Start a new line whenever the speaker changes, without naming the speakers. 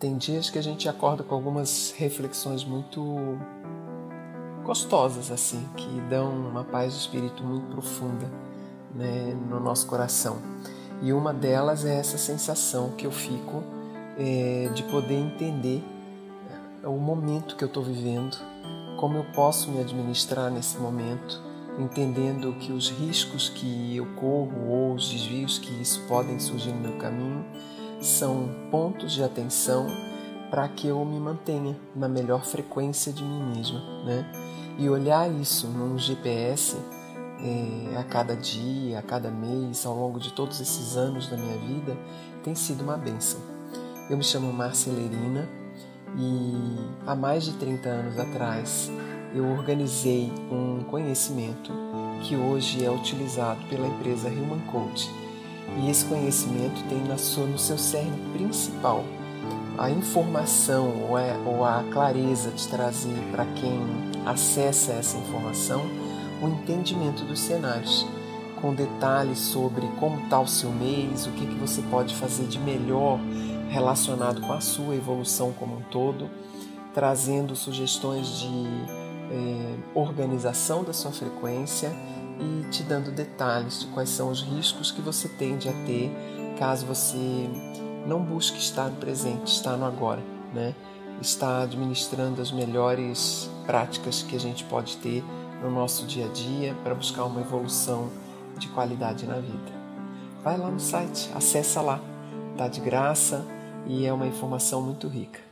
Tem dias que a gente acorda com algumas reflexões muito gostosas, assim, que dão uma paz de espírito muito profunda né, no nosso coração. E uma delas é essa sensação que eu fico é, de poder entender é, o momento que eu estou vivendo, como eu posso me administrar nesse momento, entendendo que os riscos que eu corro ou os desvios que isso podem surgir no meu caminho são pontos de atenção para que eu me mantenha na melhor frequência de mim mesma, né? E olhar isso num GPS é, a cada dia, a cada mês, ao longo de todos esses anos da minha vida, tem sido uma benção. Eu me chamo Marcelerina e há mais de 30 anos atrás eu organizei um conhecimento que hoje é utilizado pela empresa Human Coach e esse conhecimento tem na sua, no seu cerne principal. A informação ou a, ou a clareza de trazer para quem acessa essa informação o entendimento dos cenários, com detalhes sobre como está o seu mês, o que, que você pode fazer de melhor relacionado com a sua evolução como um todo, trazendo sugestões de eh, organização da sua frequência e te dando detalhes de quais são os riscos que você tende a ter caso você não busque estar no presente, estar no agora, né? Está administrando as melhores práticas que a gente pode ter no nosso dia a dia para buscar uma evolução de qualidade na vida. Vai lá no site, acessa lá, tá de graça e é uma informação muito rica.